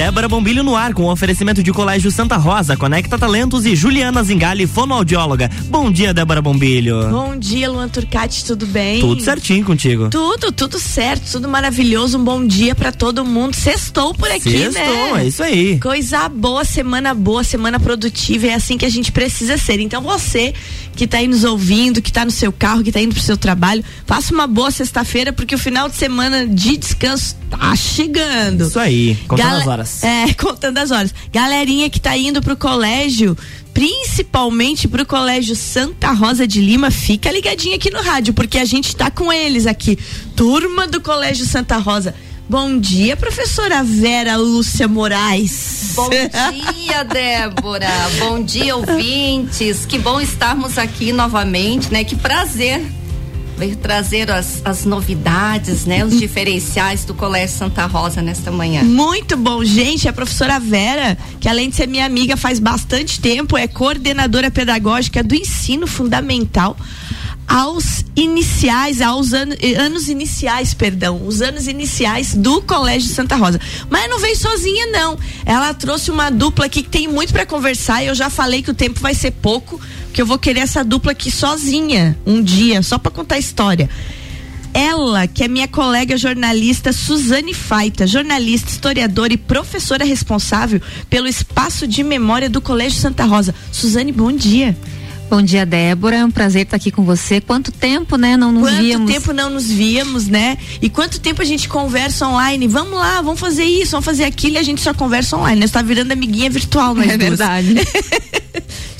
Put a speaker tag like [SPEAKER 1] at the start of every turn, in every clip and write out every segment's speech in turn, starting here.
[SPEAKER 1] Débora Bombilho no ar com o oferecimento de Colégio Santa Rosa, Conecta Talentos e Juliana Zingali, fonoaudióloga. Bom dia, Débora Bombilho.
[SPEAKER 2] Bom dia, Luan Turcati, tudo bem?
[SPEAKER 1] Tudo certinho contigo.
[SPEAKER 2] Tudo, tudo certo, tudo maravilhoso. Um bom dia para todo mundo. Sextou por aqui,
[SPEAKER 1] Sextou,
[SPEAKER 2] né?
[SPEAKER 1] Sextou, é isso aí.
[SPEAKER 2] Coisa boa, semana boa, semana produtiva, é assim que a gente precisa ser. Então você que tá aí nos ouvindo, que tá no seu carro, que tá indo pro seu trabalho, faça uma boa sexta-feira, porque o final de semana de descanso tá chegando.
[SPEAKER 1] Isso aí, contando Gal as horas.
[SPEAKER 2] É, contando as horas. Galerinha que tá indo pro colégio, principalmente pro Colégio Santa Rosa de Lima, fica ligadinha aqui no rádio, porque a gente tá com eles aqui. Turma do Colégio Santa Rosa. Bom dia, professora Vera Lúcia Moraes.
[SPEAKER 3] Bom dia, Débora. bom dia, ouvintes. Que bom estarmos aqui novamente, né? Que prazer vir trazer as, as novidades, né? Os diferenciais do Colégio Santa Rosa nesta manhã.
[SPEAKER 2] Muito bom, gente. A professora Vera, que além de ser minha amiga faz bastante tempo, é coordenadora pedagógica do ensino fundamental aos iniciais, aos anos, anos iniciais, perdão, os anos iniciais do Colégio Santa Rosa. Mas não veio sozinha não. Ela trouxe uma dupla aqui que tem muito para conversar e eu já falei que o tempo vai ser pouco, que eu vou querer essa dupla aqui sozinha um dia, só para contar a história ela, que é minha colega jornalista Suzane Faita, jornalista, historiadora e professora responsável pelo espaço de memória do Colégio Santa Rosa. Suzane, bom dia.
[SPEAKER 4] Bom dia, Débora. É um prazer estar aqui com você. Quanto tempo, né? Não nos
[SPEAKER 2] quanto
[SPEAKER 4] víamos.
[SPEAKER 2] Quanto tempo não nos víamos, né? E quanto tempo a gente conversa online? Vamos lá, vamos fazer isso, vamos fazer aquilo e a gente só conversa online. Nós está virando amiguinha virtual, nós
[SPEAKER 4] É
[SPEAKER 2] duas.
[SPEAKER 4] verdade.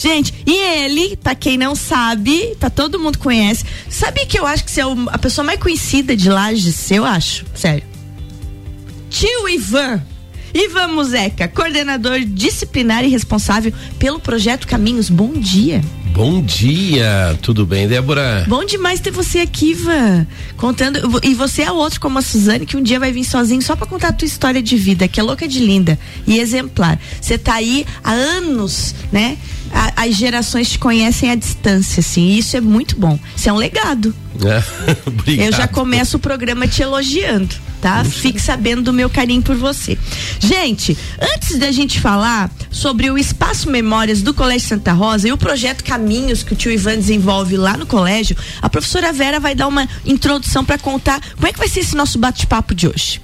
[SPEAKER 2] gente, e ele, para quem não sabe, tá todo mundo conhece. Sabe que eu acho que você é a pessoa mais conhecida de Lages, eu acho, sério. Tio Ivan. Ivan Muzeca, coordenador disciplinar e responsável pelo projeto Caminhos. Bom dia.
[SPEAKER 5] Bom dia, tudo bem, Débora?
[SPEAKER 2] Bom demais ter você aqui, Ivan. Contando. E você é outro como a Suzane, que um dia vai vir sozinho só para contar a tua história de vida, que é louca de linda e exemplar. Você tá aí há anos, né? A, as gerações te conhecem à distância, assim. E isso é muito bom. Isso é um legado.
[SPEAKER 5] É, obrigado.
[SPEAKER 2] Eu já começo o programa te elogiando, tá? Fique sabendo do meu carinho por você. Gente, antes da gente falar sobre o Espaço Memórias do Colégio Santa Rosa e o projeto Caminhos que o tio Ivan desenvolve lá no colégio, a professora Vera vai dar uma introdução para contar como é que vai ser esse nosso bate-papo de hoje.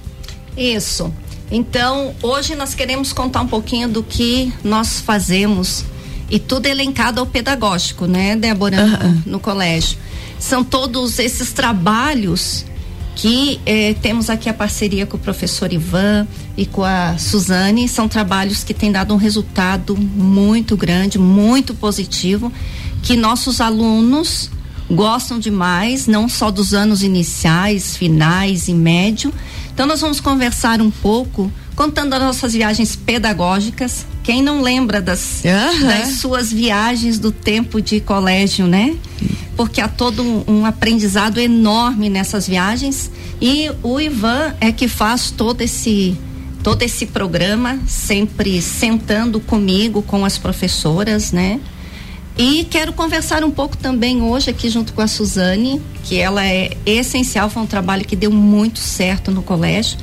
[SPEAKER 3] Isso. Então, hoje nós queremos contar um pouquinho do que nós fazemos e tudo elencado ao pedagógico, né, Débora, no, no colégio. São todos esses trabalhos que eh, temos aqui a parceria com o professor Ivan e com a Suzane. São trabalhos que têm dado um resultado muito grande, muito positivo, que nossos alunos gostam demais, não só dos anos iniciais, finais e médio. Então nós vamos conversar um pouco, contando as nossas viagens pedagógicas. Quem não lembra das,
[SPEAKER 2] Aham.
[SPEAKER 3] das suas viagens do tempo de colégio, né? Porque há todo um, um aprendizado enorme nessas viagens e o Ivan é que faz todo esse todo esse programa, sempre sentando comigo, com as professoras, né? E quero conversar um pouco também hoje aqui junto com a Suzane, que ela é essencial, foi um trabalho que deu muito certo no colégio,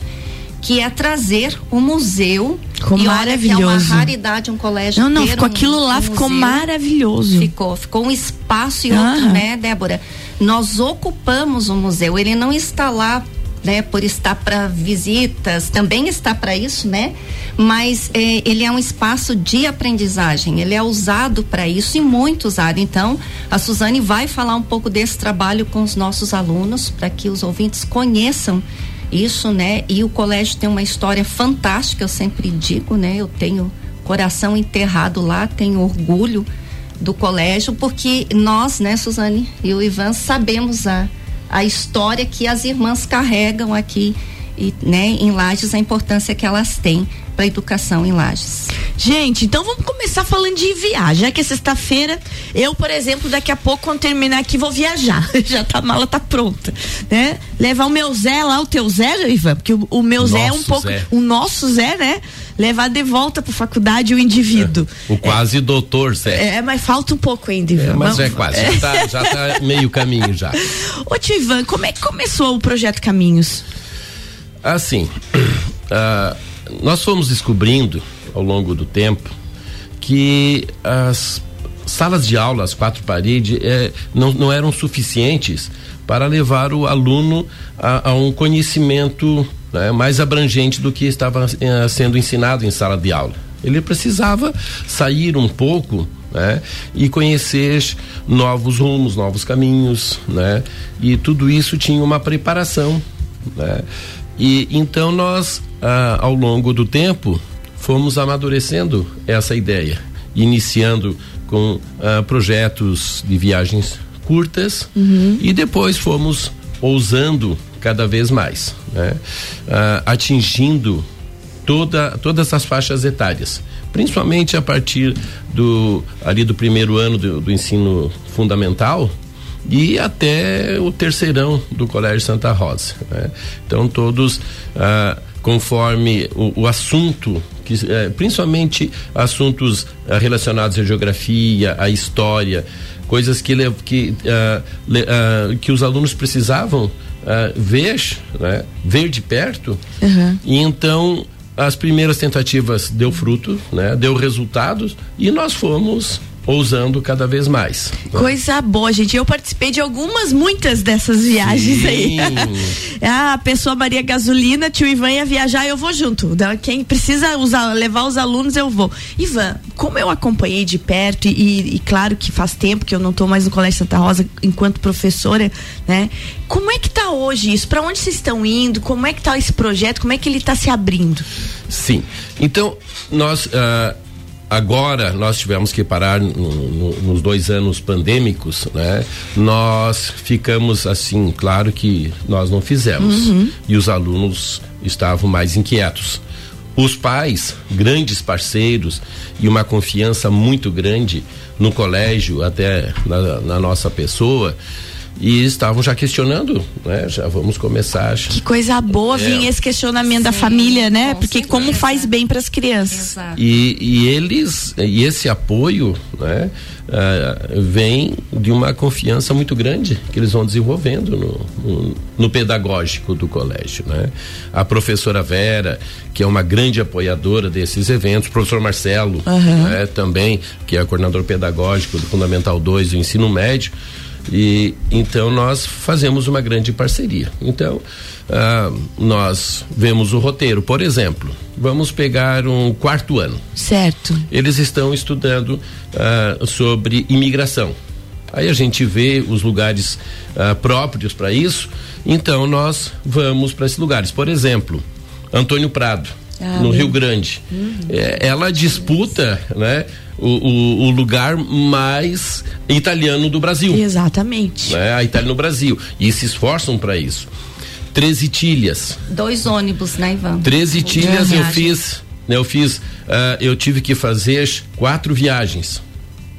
[SPEAKER 3] que é trazer o museu.
[SPEAKER 2] Ficou
[SPEAKER 3] e olha que é uma
[SPEAKER 2] maravilhoso.
[SPEAKER 3] raridade um colégio
[SPEAKER 2] Não, não, ficou
[SPEAKER 3] um-
[SPEAKER 2] aquilo lá,
[SPEAKER 3] um
[SPEAKER 2] ficou
[SPEAKER 3] museu.
[SPEAKER 2] maravilhoso.
[SPEAKER 3] Ficou, ficou um espaço e outro,
[SPEAKER 2] Aham.
[SPEAKER 3] né, Débora? Nós ocupamos o museu, ele não está lá, né, por estar para visitas, também está para isso, né? Mas eh, ele é um espaço de aprendizagem, ele é usado para isso e muito usado. Então, a Suzane vai falar um pouco desse trabalho com os nossos alunos, para que os ouvintes conheçam isso, né? E o colégio tem uma história fantástica, eu sempre digo, né? Eu tenho coração enterrado lá, tenho orgulho do colégio, porque nós, né, Suzane e o Ivan, sabemos a, a história que as irmãs carregam aqui e, né, em Lages, a importância que elas têm para a educação em Lages.
[SPEAKER 2] Gente, então vamos começar falando de viagem. Já que é sexta-feira, eu, por exemplo, daqui a pouco, quando terminar aqui, vou viajar. Já tá, a mala tá pronta, né? Levar o meu Zé lá, o teu Zé, Ivan, porque o, o meu Zé é um
[SPEAKER 5] Nosso
[SPEAKER 2] pouco.
[SPEAKER 5] Zé.
[SPEAKER 2] O nosso Zé, né? Levar de volta pra faculdade o indivíduo.
[SPEAKER 5] O quase doutor, Zé.
[SPEAKER 2] É, mas falta um pouco ainda, Ivan.
[SPEAKER 5] É, mas
[SPEAKER 2] Vamos-
[SPEAKER 5] é quase, já tá, já tá meio caminho já.
[SPEAKER 2] Ô, tio Ivan, como é que começou o projeto Caminhos?
[SPEAKER 5] Assim, ah, nós fomos descobrindo ao longo do tempo que as salas de aula, as quatro paredes, é, não, não eram suficientes para levar o aluno a, a um conhecimento né, mais abrangente do que estava eh, sendo ensinado em sala de aula. Ele precisava sair um pouco né, e conhecer novos rumos, novos caminhos, né, e tudo isso tinha uma preparação. Né, e então nós, ah, ao longo do tempo, fomos amadurecendo essa ideia, iniciando com ah, projetos de viagens curtas uhum. e depois fomos ousando cada vez mais, né? ah, atingindo toda, todas as faixas etárias, principalmente a partir do ali do primeiro ano do, do ensino fundamental e até o terceirão do Colégio Santa Rosa. Né? Então todos ah, conforme o, o assunto que, eh, principalmente assuntos ah, relacionados à geografia, à história, coisas que, que, uh, uh, que os alunos precisavam uh, ver, né? ver de perto. Uhum. E então as primeiras tentativas deu fruto, né? Deu resultados e nós fomos ousando cada vez mais.
[SPEAKER 2] Coisa boa, gente. Eu participei de algumas, muitas dessas viagens Sim. aí. ah, a pessoa Maria Gasolina, tio Ivan ia viajar, eu vou junto. Quem precisa usar, levar os alunos, eu vou. Ivan, como eu acompanhei de perto e, e claro que faz tempo que eu não estou mais no Colégio Santa Rosa enquanto professora, né? Como é que está hoje isso? Para onde vocês estão indo? Como é que está esse projeto? Como é que ele está se abrindo?
[SPEAKER 5] Sim. Então, nós uh, agora nós tivemos que parar no, no, nos dois anos pandêmicos, né? Nós ficamos assim, claro que nós não fizemos uhum. e os alunos estavam mais inquietos. Os pais, grandes parceiros e uma confiança muito grande no colégio, até na, na nossa pessoa, e estavam já questionando, né? Já vamos começar.
[SPEAKER 2] Que coisa boa é. vir esse questionamento Sim, da família, né? Porque certeza. como faz bem para as crianças.
[SPEAKER 5] E, e, eles e esse apoio, né? Uh, vem de uma confiança muito grande que eles vão desenvolvendo no, no, no, pedagógico do colégio, né? A professora Vera, que é uma grande apoiadora desses eventos, o professor Marcelo, uhum. né? também, que é coordenador pedagógico do Fundamental 2 do ensino médio, e então nós fazemos uma grande parceria. Então, ah, nós vemos o roteiro, por exemplo, vamos pegar um quarto ano.
[SPEAKER 2] Certo.
[SPEAKER 5] Eles estão estudando ah, sobre imigração. Aí a gente vê os lugares ah, próprios para isso, então nós vamos para esses lugares. Por exemplo, Antônio Prado, ah, no Rio Grande. Uhum. É, ela disputa, né? O, o, o, lugar mais italiano do Brasil.
[SPEAKER 2] Exatamente.
[SPEAKER 5] Né? A Itália no Brasil. E se esforçam para isso. Treze tilhas.
[SPEAKER 3] Dois ônibus, né, Ivan?
[SPEAKER 5] Treze tilhas eu fiz. Né, eu fiz. Uh, eu tive que fazer quatro viagens.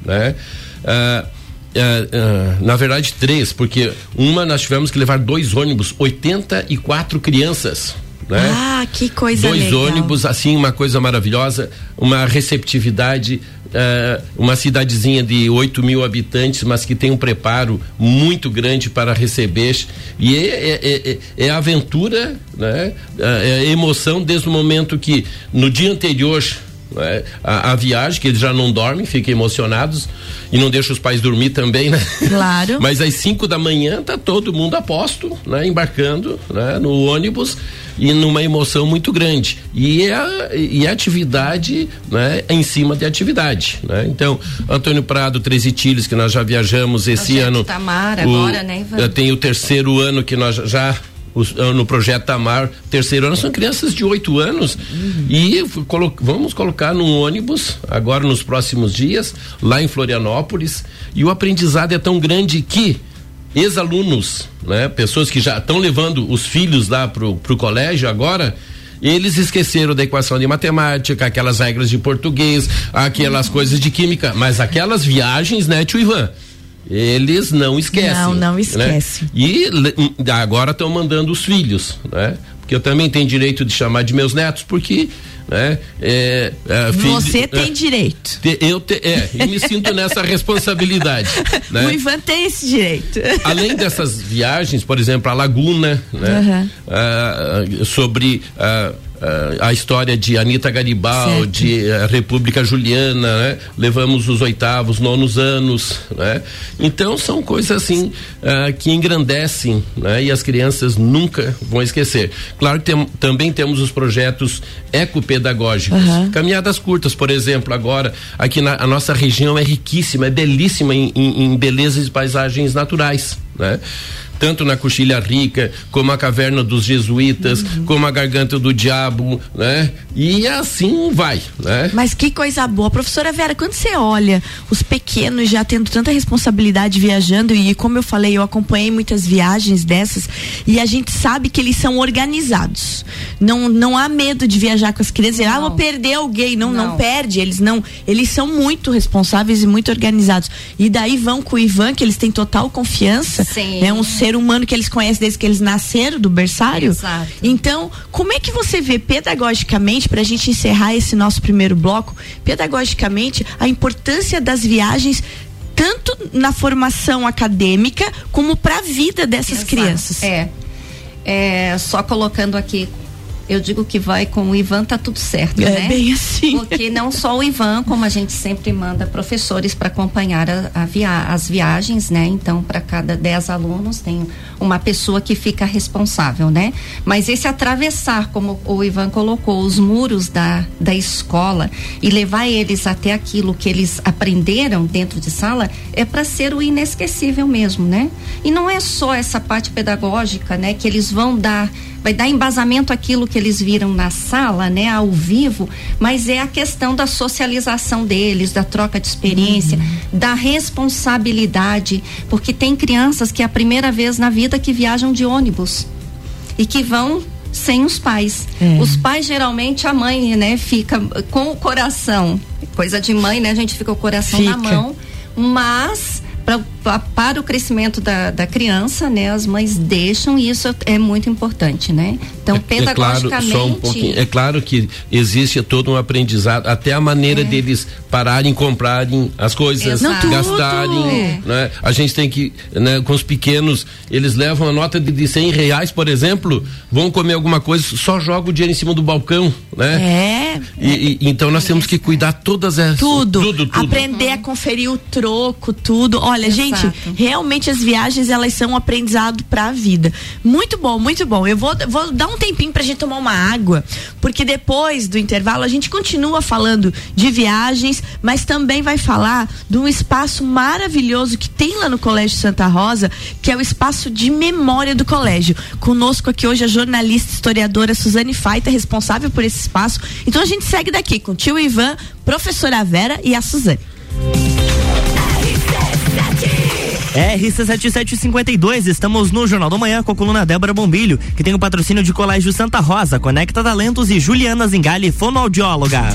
[SPEAKER 5] Né? Uh, uh, na verdade, três, porque uma nós tivemos que levar dois ônibus, 84 crianças né?
[SPEAKER 2] Ah, que coisa
[SPEAKER 5] Dois
[SPEAKER 2] legal.
[SPEAKER 5] ônibus, assim, uma coisa maravilhosa, uma receptividade, uh, uma cidadezinha de 8 mil habitantes, mas que tem um preparo muito grande para receber. E é, é, é, é aventura, né? É, é emoção desde o momento que no dia anterior né? A, a, viagem, que eles já não dormem, ficam emocionados e não deixam os pais dormir também, né?
[SPEAKER 2] Claro.
[SPEAKER 5] Mas às 5 da manhã tá todo mundo a posto, né? Embarcando né? no ônibus e numa emoção muito grande. E é a, e a atividade né? em cima de atividade. Né? Então, Antônio Prado, Treze Tilhos, que nós já viajamos esse ano.
[SPEAKER 3] Tamar, o, agora, né, Ivan?
[SPEAKER 5] Tem o terceiro ano que nós já os, ah, no projeto Tamar, terceiro ano, são crianças de oito anos. Uhum. E colo vamos colocar num ônibus, agora nos próximos dias, lá em Florianópolis. E o aprendizado é tão grande que ex-alunos, né, pessoas que já estão levando os filhos lá pro, pro colégio agora, eles esqueceram da equação de matemática, aquelas regras de português, aquelas coisas de química, mas aquelas viagens, né, tio Ivan? Eles não esquecem.
[SPEAKER 2] Não, não esquece.
[SPEAKER 5] Né? E hum, agora estão mandando os filhos, né? Porque eu também tenho direito de chamar de meus netos, porque né? É,
[SPEAKER 2] é, Você é, tem direito.
[SPEAKER 5] Te, eu te, é, e me sinto nessa responsabilidade. Né?
[SPEAKER 2] O Ivan tem esse direito.
[SPEAKER 5] Além dessas viagens, por exemplo, a Laguna, né? Uhum. Ah, sobre ah, uh, a história de Anitta Garibaldi, certo. a República Juliana, né? levamos os oitavos, nonos anos, né? Então são coisas assim uh, que engrandecem, né? E as crianças nunca vão esquecer. Claro que tem, também temos os projetos ecopedagógicos, uhum. caminhadas curtas, por exemplo, agora aqui na a nossa região é riquíssima, é belíssima em, em, em belezas e paisagens naturais, né? Tanto na Coxilha Rica, como a Caverna dos Jesuítas, uhum. como a Garganta do Diabo, né? E assim vai, né?
[SPEAKER 2] Mas que coisa boa. Professora Vera, quando você olha os pequenos já tendo tanta responsabilidade viajando, e como eu falei, eu acompanhei muitas viagens dessas, e a gente sabe que eles são organizados. Não, não há medo de viajar com as crianças, não. ah, vou perder alguém. Não, não, não perde. Eles não, eles são muito responsáveis e muito organizados. E daí vão com o Ivan, que eles têm total confiança. Sim. É um ser ser humano que eles conhecem desde que eles nasceram do berçário. Exato. Então, como é que você vê pedagogicamente, para a gente encerrar esse nosso primeiro bloco, pedagogicamente, a importância das viagens tanto na formação acadêmica como para a vida dessas Exato. crianças?
[SPEAKER 3] É. é. Só colocando aqui eu digo que vai com o Ivan, tá tudo certo, é,
[SPEAKER 2] né? bem assim.
[SPEAKER 3] Porque não só o Ivan, como a gente sempre manda professores para acompanhar a, a via, as viagens, né? Então, para cada 10 alunos tem uma pessoa que fica responsável, né? Mas esse atravessar, como o Ivan colocou, os muros da, da escola e levar eles até aquilo que eles aprenderam dentro de sala é para ser o inesquecível mesmo, né? E não é só essa parte pedagógica, né? Que eles vão dar vai dar embasamento àquilo que eles viram na sala, né, ao vivo, mas é a questão da socialização deles, da troca de experiência, uhum. da responsabilidade, porque tem crianças que é a primeira vez na vida que viajam de ônibus e que vão sem os pais. É. Os pais geralmente a mãe, né, fica com o coração, coisa de mãe, né, a gente fica com o coração fica. na mão, mas pra, para o crescimento da, da criança, né? As mães deixam e isso é muito importante, né? Então, é, pedagogicamente.
[SPEAKER 5] É claro, um é claro que existe todo um aprendizado, até a maneira é. deles pararem, comprarem as coisas, Exato. gastarem. É. Né? A gente tem que, né, com os pequenos, eles levam a nota de, de 100 reais, por exemplo, vão comer alguma coisa, só joga o dinheiro em cima do balcão, né?
[SPEAKER 2] É.
[SPEAKER 5] E, e então nós temos que cuidar todas essas.
[SPEAKER 2] Tudo. tudo, tudo. Aprender uhum. a conferir o troco, tudo. Olha, Exato. gente, realmente as viagens elas são um aprendizado para a vida. Muito bom, muito bom. Eu vou, vou dar um tempinho pra gente tomar uma água, porque depois do intervalo a gente continua falando de viagens, mas também vai falar de um espaço maravilhoso que tem lá no Colégio Santa Rosa, que é o espaço de memória do colégio. Conosco aqui hoje a jornalista historiadora Suzane Faita, responsável por esse espaço. Então a gente segue daqui com o tio Ivan, professora Vera e a Suzane.
[SPEAKER 1] RC7752, estamos no Jornal da Manhã com a coluna Débora Bombilho, que tem o patrocínio de Colégio Santa Rosa, Conecta Talentos e Juliana Zingali, fonoaudióloga.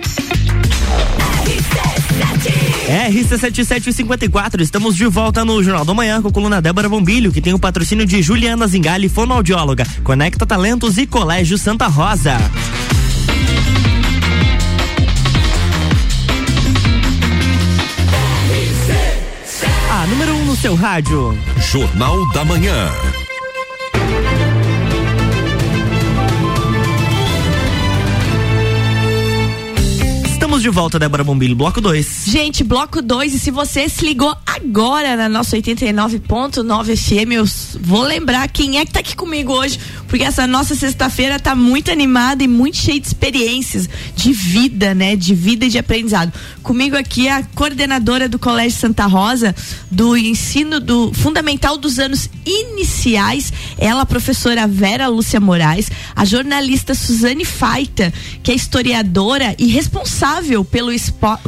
[SPEAKER 6] RC7
[SPEAKER 1] RC7754, estamos de volta no Jornal da Manhã com a coluna Débora Bombilho, que tem o patrocínio de Juliana Zingali, fonoaudióloga, Conecta Talentos e Colégio Santa Rosa. A número 1 um no seu rádio.
[SPEAKER 7] Jornal da Manhã.
[SPEAKER 1] Estamos de volta, Débora Bombilho, bloco 2.
[SPEAKER 2] Gente, bloco 2, e se você se ligou agora na nossa 89.9 FM, eu vou lembrar quem é que tá aqui comigo hoje, porque essa nossa sexta-feira tá muito animada e muito cheia de experiências, de vida, né? De vida e de aprendizado. Comigo aqui é a coordenadora do Colégio Santa Rosa, do ensino do fundamental dos anos iniciais, ela, a professora Vera Lúcia Moraes, a jornalista Suzane Faita, que é historiadora e responsável pelo,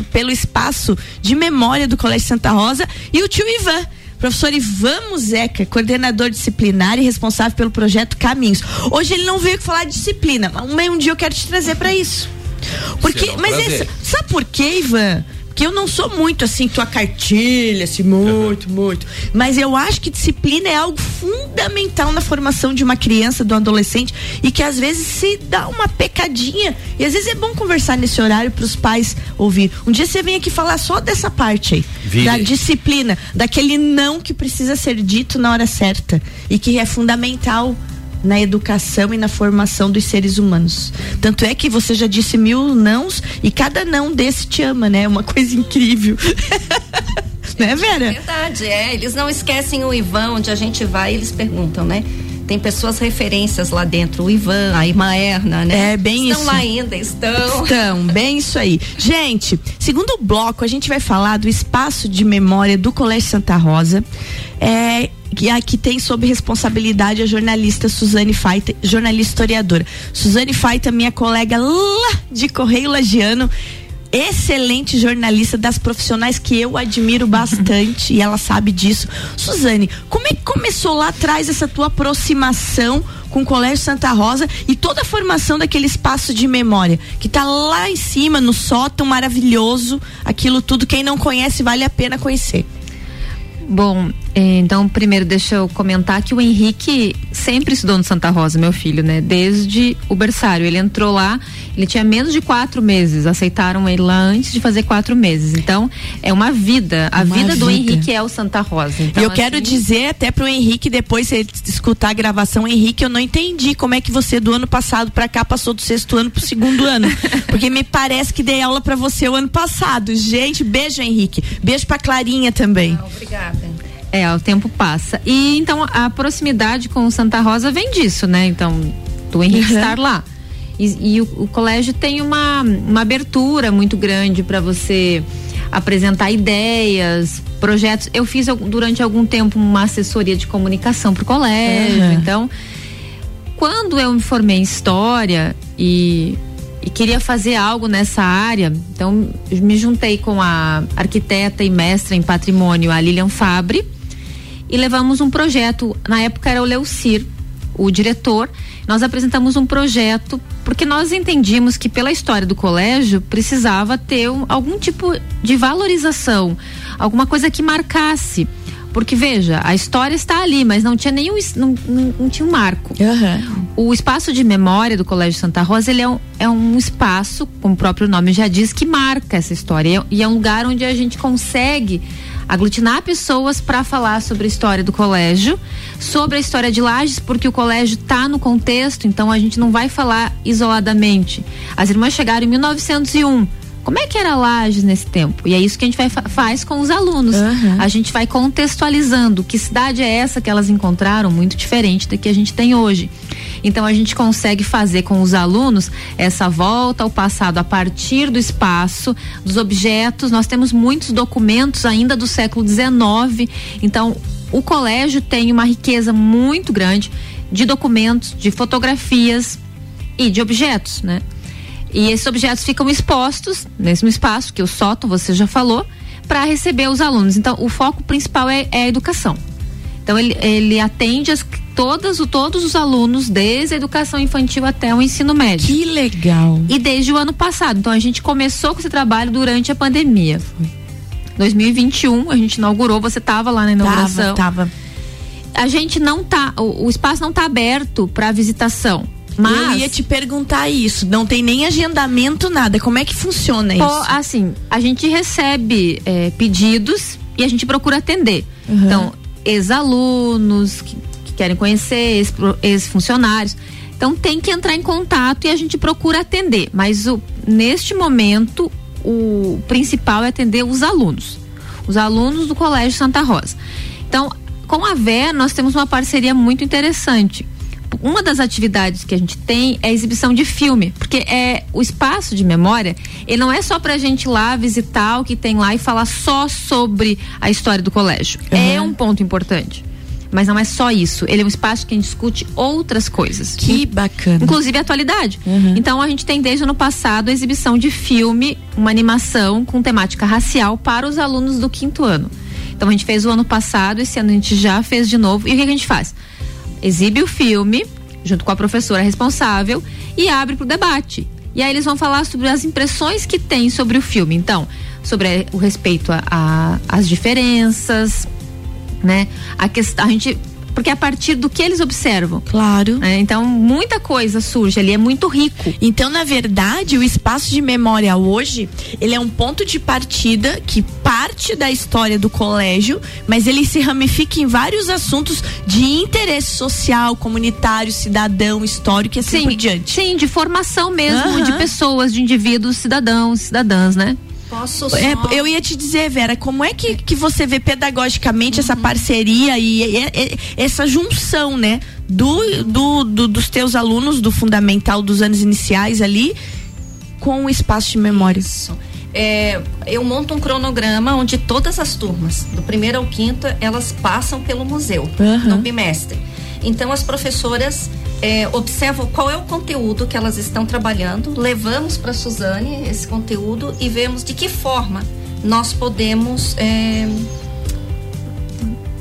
[SPEAKER 2] pelo espaço de memória do Colégio Santa Rosa, e o tio Ivan professor Ivan Muzeca, coordenador disciplinar e responsável pelo projeto Caminhos. Hoje ele não veio falar de disciplina, mas um, dia eu quero te trazer para isso. Porque, mas sabe por quê, Ivan? Porque eu não sou muito assim, tua cartilha, assim, muito, muito. Mas eu acho que disciplina é algo fundamental na formação de uma criança, do adolescente, e que às vezes se dá uma pecadinha. E às vezes é bom conversar nesse horário para os pais ouvir. Um dia você vem aqui falar só dessa parte aí,
[SPEAKER 5] Vire.
[SPEAKER 2] da disciplina, daquele não que precisa ser dito na hora certa e que é fundamental na educação e na formação dos seres humanos. Tanto é que você já disse mil nãos e cada não desse te ama, né? É uma coisa incrível. né, Vera?
[SPEAKER 3] Verdade, é. Eles não esquecem o Ivan, onde a gente vai, eles perguntam, né? Tem pessoas referências lá dentro, o Ivan, a Irmã Erna, né?
[SPEAKER 2] É bem
[SPEAKER 3] estão
[SPEAKER 2] isso.
[SPEAKER 3] lá ainda, estão.
[SPEAKER 2] Então, bem isso aí. Gente, segundo bloco, a gente vai falar do espaço de memória do Colégio Santa Rosa. É, que aqui tem sob responsabilidade a jornalista Suzane Faita, jornalista historiadora. Suzane Faita, minha colega lá de Correio Lagiano, excelente jornalista das profissionais que eu admiro bastante e ela sabe disso. Suzane, como é que começou lá atrás essa tua aproximação com o Colégio Santa Rosa e toda a formação daquele espaço de memória que tá lá em cima no sótão maravilhoso, aquilo tudo quem não conhece vale a pena conhecer.
[SPEAKER 4] Bom, então primeiro deixa eu comentar que o Henrique sempre estudou no Santa Rosa, meu filho, né? Desde o berçário. Ele entrou lá, ele tinha menos de quatro meses. Aceitaram ele lá antes de fazer quatro meses. Então, é uma vida. A
[SPEAKER 2] Uma
[SPEAKER 4] vida do
[SPEAKER 2] vida.
[SPEAKER 4] Henrique é o Santa Rosa.
[SPEAKER 2] E
[SPEAKER 4] Então,
[SPEAKER 2] eu quero
[SPEAKER 4] assim,
[SPEAKER 2] dizer até pro Henrique, depois você escutar a gravação, Henrique, eu não entendi como é que você do ano passado pra cá passou do sexto ano pro segundo ano. Porque me parece que dei aula pra você o ano passado. Gente, beijo, Henrique. Beijo pra Clarinha também.
[SPEAKER 3] Obrigada.
[SPEAKER 4] É, o tempo passa. E então a proximidade com o Santa Rosa vem disso, né? Então, do Henrique
[SPEAKER 2] Uhum.
[SPEAKER 4] estar lá. E, e o, o colégio tem uma, uma abertura muito grande para você apresentar ideias, projetos. Eu fiz durante algum tempo uma assessoria de comunicação para o colégio.
[SPEAKER 2] Uhum.
[SPEAKER 4] Então, quando eu me formei em história e, e queria fazer algo nessa área, então me juntei com a arquiteta e mestra em patrimônio, a Lilian Fabre, e levamos um projeto. Na época era o Leucir, o diretor. Nós apresentamos um projeto porque nós entendíamos que pela história do colégio precisava ter um- algum tipo de valorização, alguma coisa que marcasse. Porque veja, a história está ali, mas não tinha nenhum não, não, não tinha um marco. O espaço de memória do Colégio Santa Rosa ele é, um, é um espaço, como o próprio nome já diz, que marca essa história. E é um lugar onde a gente consegue aglutinar pessoas para falar sobre a história do colégio, sobre a história de Lages, porque o colégio está no contexto, então a gente não vai falar isoladamente. As irmãs chegaram em 1901. Como é que era Lages nesse tempo? E é isso que a gente vai, fa- faz com os alunos. A gente vai contextualizando que cidade é essa que elas encontraram, muito diferente da que a gente tem hoje. Então a gente consegue fazer com os alunos essa volta ao passado a partir do espaço, dos objetos. Nós temos muitos documentos ainda do século XIX. Então o colégio tem uma riqueza muito grande de documentos, de fotografias e de objetos, né? E esses objetos ficam expostos nesse espaço, que o sótão você já falou, para receber os alunos. Então, o foco principal é, é a educação. Então, ele, ele atende as, todas, todos os alunos, desde a educação infantil até o ensino médio.
[SPEAKER 2] Que legal.
[SPEAKER 4] E desde o ano passado. Então, a gente começou com esse trabalho durante a pandemia. 2021 a gente inaugurou, você estava lá na inauguração.
[SPEAKER 2] Tava, tava.
[SPEAKER 4] A gente não tá, o, o espaço não tá aberto para visitação. Mas
[SPEAKER 2] Eu ia te perguntar isso. Não tem nem agendamento, nada. Como é que funciona
[SPEAKER 4] Pô,
[SPEAKER 2] isso?
[SPEAKER 4] assim, a gente recebe é, pedidos e a gente procura atender.
[SPEAKER 2] Uhum.
[SPEAKER 4] Então, ex-alunos querem conhecer, ex- ex-funcionários. Então, tem que entrar em contato e a gente procura atender. Mas o, neste momento, o principal é atender os alunos. Os alunos do Colégio Santa Rosa. Então, com a VER, nós temos uma parceria muito interessante uma das atividades que a gente tem é a exibição de filme, porque é o espaço de memória, ele não é só pra gente ir lá visitar o que tem lá e falar só sobre a história do colégio. É um ponto importante. Mas não é só isso. Ele é um espaço que a gente discute outras coisas.
[SPEAKER 2] Que bacana.
[SPEAKER 4] Inclusive a atualidade.
[SPEAKER 2] Uhum.
[SPEAKER 4] Então a gente tem desde o ano passado a exibição de filme, uma animação com temática racial para os alunos do quinto ano. Então a gente fez o ano passado, esse ano a gente já fez de novo. E o que, a gente faz? Exibe o filme, junto com a professora responsável, e abre para o debate. E aí eles vão falar sobre as impressões que tem sobre o filme. Então, sobre o respeito às diferenças, né? A questão, a gente. Porque é a partir do que eles observam.
[SPEAKER 2] Claro.
[SPEAKER 4] né? Então, muita coisa surge ali, é muito rico.
[SPEAKER 2] Então, na verdade, o espaço de memória hoje, ele é um ponto de partida que parte da história do colégio, mas ele se ramifica em vários assuntos de interesse social, comunitário, cidadão, histórico e assim por diante.
[SPEAKER 4] Sim, de formação mesmo
[SPEAKER 2] Aham.
[SPEAKER 4] de pessoas, de indivíduos, cidadãos, cidadãs, né?
[SPEAKER 3] Posso só...
[SPEAKER 2] É, eu ia te dizer, Vera, como é que, que você vê pedagogicamente essa parceria e, e- e- essa junção, né? Do, do, do- dos teus alunos do fundamental dos anos iniciais ali com o espaço de memória.
[SPEAKER 3] Isso. É, eu monto um cronograma onde todas as turmas, do primeiro ao quinto, elas passam pelo museu
[SPEAKER 2] Aham.
[SPEAKER 3] no bimestre. Então as professoras é, observam qual é o conteúdo que elas estão trabalhando, levamos para a Suzane esse conteúdo e vemos de que forma nós podemos é,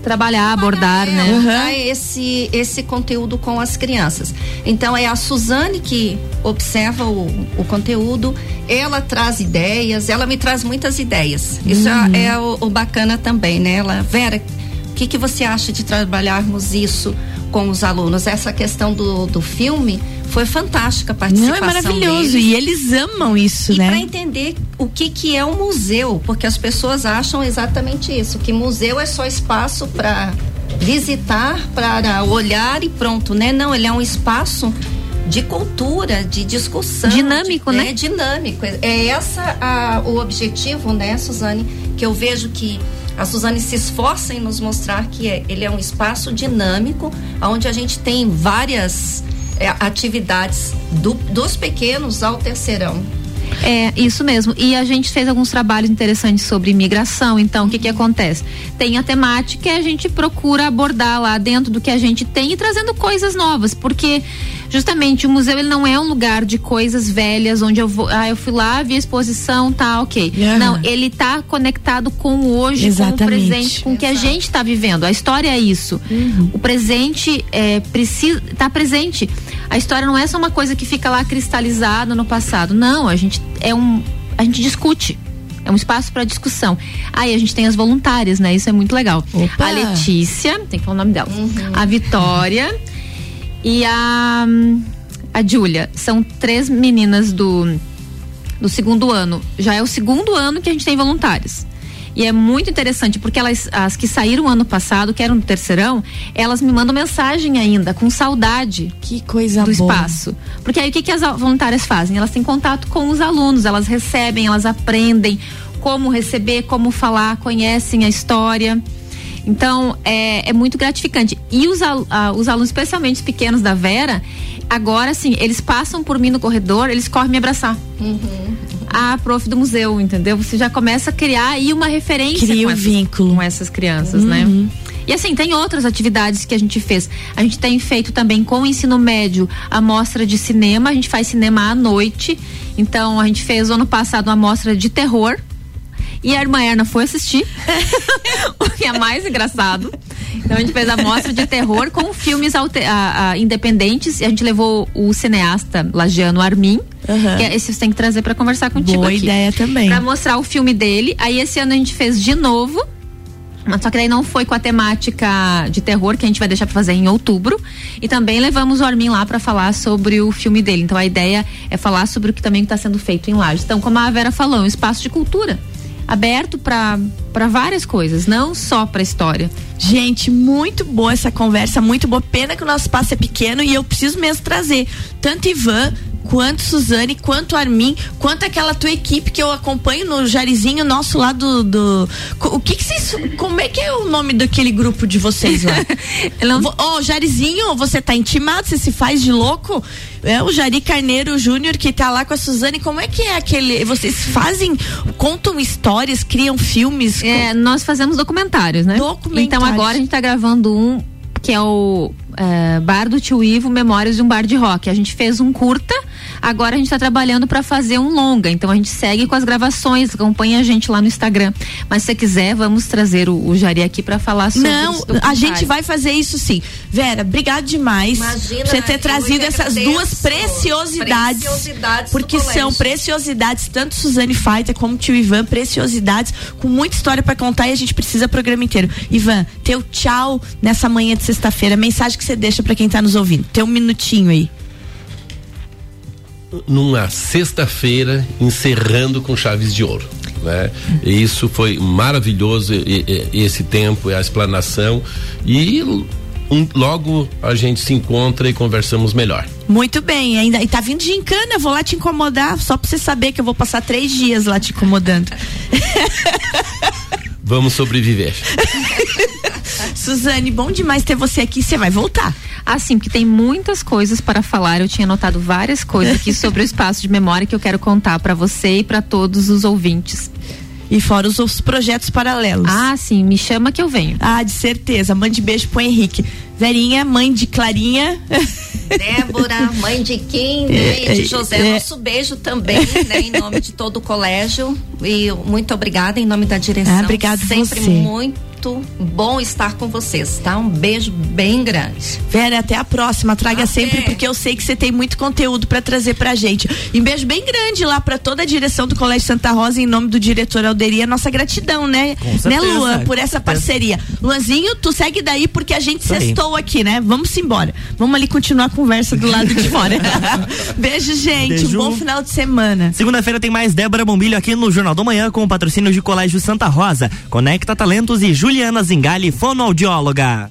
[SPEAKER 4] Trabalhar, abordar,
[SPEAKER 3] é,
[SPEAKER 4] né?
[SPEAKER 3] abordar esse, esse conteúdo com as crianças. Então é a Suzane que observa o, o conteúdo, ela traz ideias, ela me traz muitas ideias. Isso
[SPEAKER 2] Uhum.
[SPEAKER 3] é, é o, o bacana também, né? Ela, Vera, que, que você acha de trabalharmos isso com os alunos? Essa questão do, do filme foi fantástica a
[SPEAKER 2] Não,
[SPEAKER 3] participação
[SPEAKER 2] é maravilhoso.
[SPEAKER 3] deles.
[SPEAKER 2] E eles amam isso,
[SPEAKER 3] E para
[SPEAKER 2] né?
[SPEAKER 3] entender o que que é um museu, porque as pessoas acham exatamente isso, que museu é só espaço para visitar, para olhar e pronto, né? Não, ele é um espaço de cultura, de discussão,
[SPEAKER 4] Dinâmico,
[SPEAKER 3] de-
[SPEAKER 4] né?
[SPEAKER 3] É dinâmico. É essa a- o objetivo, né, Suzane, que eu vejo que a Suzane se esforça em nos mostrar que é- ele é um espaço dinâmico, onde a gente tem várias é, atividades do- dos pequenos ao terceirão.
[SPEAKER 4] É, isso mesmo. E a gente fez alguns trabalhos interessantes sobre imigração. Então, o que que acontece? Tem a temática e a gente procura abordar lá dentro do que a gente tem e trazendo coisas novas, porque justamente o museu ele não é um lugar de coisas velhas onde eu vou, ah, eu fui lá, vi a exposição, tá, OK. Não, ele tá conectado com o hoje,
[SPEAKER 2] Exatamente.
[SPEAKER 4] com o presente, com o que a gente está vivendo. A história é isso. O presente é precisa tá presente. A história não é só uma coisa que fica lá cristalizada no passado. Não, a gente é um a gente discute. É um espaço para discussão. Aí a gente tem as voluntárias, né? Isso é muito legal.
[SPEAKER 2] Opa!
[SPEAKER 4] A Letícia, tem que falar o nome delas. A Vitória e a a Júlia. São três meninas do do segundo ano. Já é o segundo ano que a gente tem voluntários. E é muito interessante, porque elas, as que saíram ano passado, que eram do terceirão, elas me mandam mensagem ainda, com saudade
[SPEAKER 2] Que coisa
[SPEAKER 4] do
[SPEAKER 2] boa.
[SPEAKER 4] espaço. Porque aí o que, que as voluntárias fazem? Elas têm contato com os alunos, elas recebem, elas aprendem como receber, como falar, conhecem a história. Então, é, é muito gratificante. E os, os alunos, especialmente os pequenos da Vera, agora sim, eles passam por mim no corredor, eles correm me abraçar. A prof do museu, entendeu? Você já começa a criar aí uma referência
[SPEAKER 2] Cria
[SPEAKER 4] essas,
[SPEAKER 2] vínculo.
[SPEAKER 4] com essas crianças, né? E assim, tem outras atividades que a gente fez. A gente tem feito também com o ensino médio a mostra de cinema. A gente faz cinema à noite. Então, a gente fez ano passado uma mostra de terror. E a irmã Erna foi assistir. o que é mais engraçado. Então a gente fez a mostra de terror com filmes alte- a- a- independentes e a gente levou o cineasta lagiano Armin,
[SPEAKER 2] Aham.
[SPEAKER 4] que é- esse você tem que trazer pra conversar contigo
[SPEAKER 2] Boa
[SPEAKER 4] aqui.
[SPEAKER 2] ideia também.
[SPEAKER 4] Pra mostrar o filme dele. Aí esse ano a gente fez de novo. Mas só que daí não foi com a temática de terror, que a gente vai deixar pra fazer em outubro. E também levamos o Armin lá pra falar sobre o filme dele. Então a ideia é falar sobre o que também está sendo feito em Lages. Então, como a Vera falou, é um espaço de cultura. Aberto pra várias coisas, não só pra história.
[SPEAKER 2] Gente, muito boa essa conversa, muito boa. Pena que o nosso espaço é pequeno e eu preciso mesmo trazer tanto Ivan quanto Suzane, quanto Armin, quanto aquela tua equipe que eu acompanho no Jarizinho nosso lá do. o que que vocês. Como é que é o nome daquele grupo de vocês lá? Vo- Ô, Jarizinho, você tá intimado, você se faz de louco? É o Jari Carneiro Júnior que tá lá com a Suzane. Como é que é aquele. Vocês fazem, contam histórias, criam filmes?
[SPEAKER 4] É, nós fazemos documentários, né?
[SPEAKER 2] Documentários.
[SPEAKER 4] Então agora a gente tá gravando um que é o é, Bar do Tio Ivo, Memórias de um Bar de Rock. A gente fez um curta, agora a gente tá trabalhando para fazer um longa. Então a gente segue com as gravações, acompanha a gente lá no Instagram. Mas se você quiser, vamos trazer o, o Jari aqui para falar sobre
[SPEAKER 2] Não, a gente vai fazer isso sim. Vera, obrigado demais
[SPEAKER 3] Imagina,
[SPEAKER 2] por você ter trazido essas duas preciosidades.
[SPEAKER 3] Preciosidades
[SPEAKER 2] porque são preciosidades, tanto Suzane Faita como tio Ivan, preciosidades com muita história pra contar e a gente precisa programa inteiro. Ivan, teu tchau nessa manhã de sexta-feira, mensagem que você deixa pra quem tá nos ouvindo. Tem um minutinho aí.
[SPEAKER 5] numa sexta-feira encerrando com chaves de ouro. Né? E isso foi maravilhoso e- e- esse tempo, a explanação e um- logo a gente se encontra e conversamos melhor.
[SPEAKER 2] Muito bem, ainda e tá vindo de encana, eu vou lá te incomodar, só pra você saber que eu vou passar três dias lá te incomodando.
[SPEAKER 5] Vamos sobreviver.
[SPEAKER 2] Suzane, bom demais ter você aqui, você vai voltar.
[SPEAKER 4] Assim, porque tem muitas coisas para falar. Eu tinha anotado várias coisas aqui sobre o espaço de memória que eu quero contar para você e para todos os ouvintes.
[SPEAKER 2] E fora os outros projetos paralelos.
[SPEAKER 4] Ah, sim, me chama que eu venho.
[SPEAKER 2] Ah, de certeza. Mande beijo pro Henrique. Verinha, mãe de Clarinha.
[SPEAKER 3] Débora, mãe de Kim,
[SPEAKER 2] É,
[SPEAKER 3] e de José,
[SPEAKER 2] é.
[SPEAKER 3] nosso beijo também, né, em nome de todo o colégio. E muito obrigada em nome da direção.
[SPEAKER 2] Ah, obrigado
[SPEAKER 3] Sempre
[SPEAKER 2] você.
[SPEAKER 3] muito bom estar com vocês, tá? Um beijo bem grande.
[SPEAKER 2] Vera, até a próxima. Traga
[SPEAKER 3] Até.
[SPEAKER 2] sempre, porque eu sei que você tem muito conteúdo pra trazer pra gente. E um beijo bem grande lá pra toda a direção do Colégio Santa Rosa, em nome do diretor Alderia. Nossa gratidão, né?
[SPEAKER 1] Com
[SPEAKER 2] né, Luan, por essa parceria. Luanzinho, tu segue daí porque a gente
[SPEAKER 1] aí.
[SPEAKER 2] sextou aqui, né? Vamos embora. Vamos ali continuar a conversa do lado de fora. beijo, gente.
[SPEAKER 1] Beijo.
[SPEAKER 2] Um bom final de semana.
[SPEAKER 1] Segunda-feira tem mais Débora Bombilho aqui no Jornal do Manhã com o patrocínio de Colégio Santa Rosa, Conecta Talentos e Juliana Zingali, fonoaudióloga.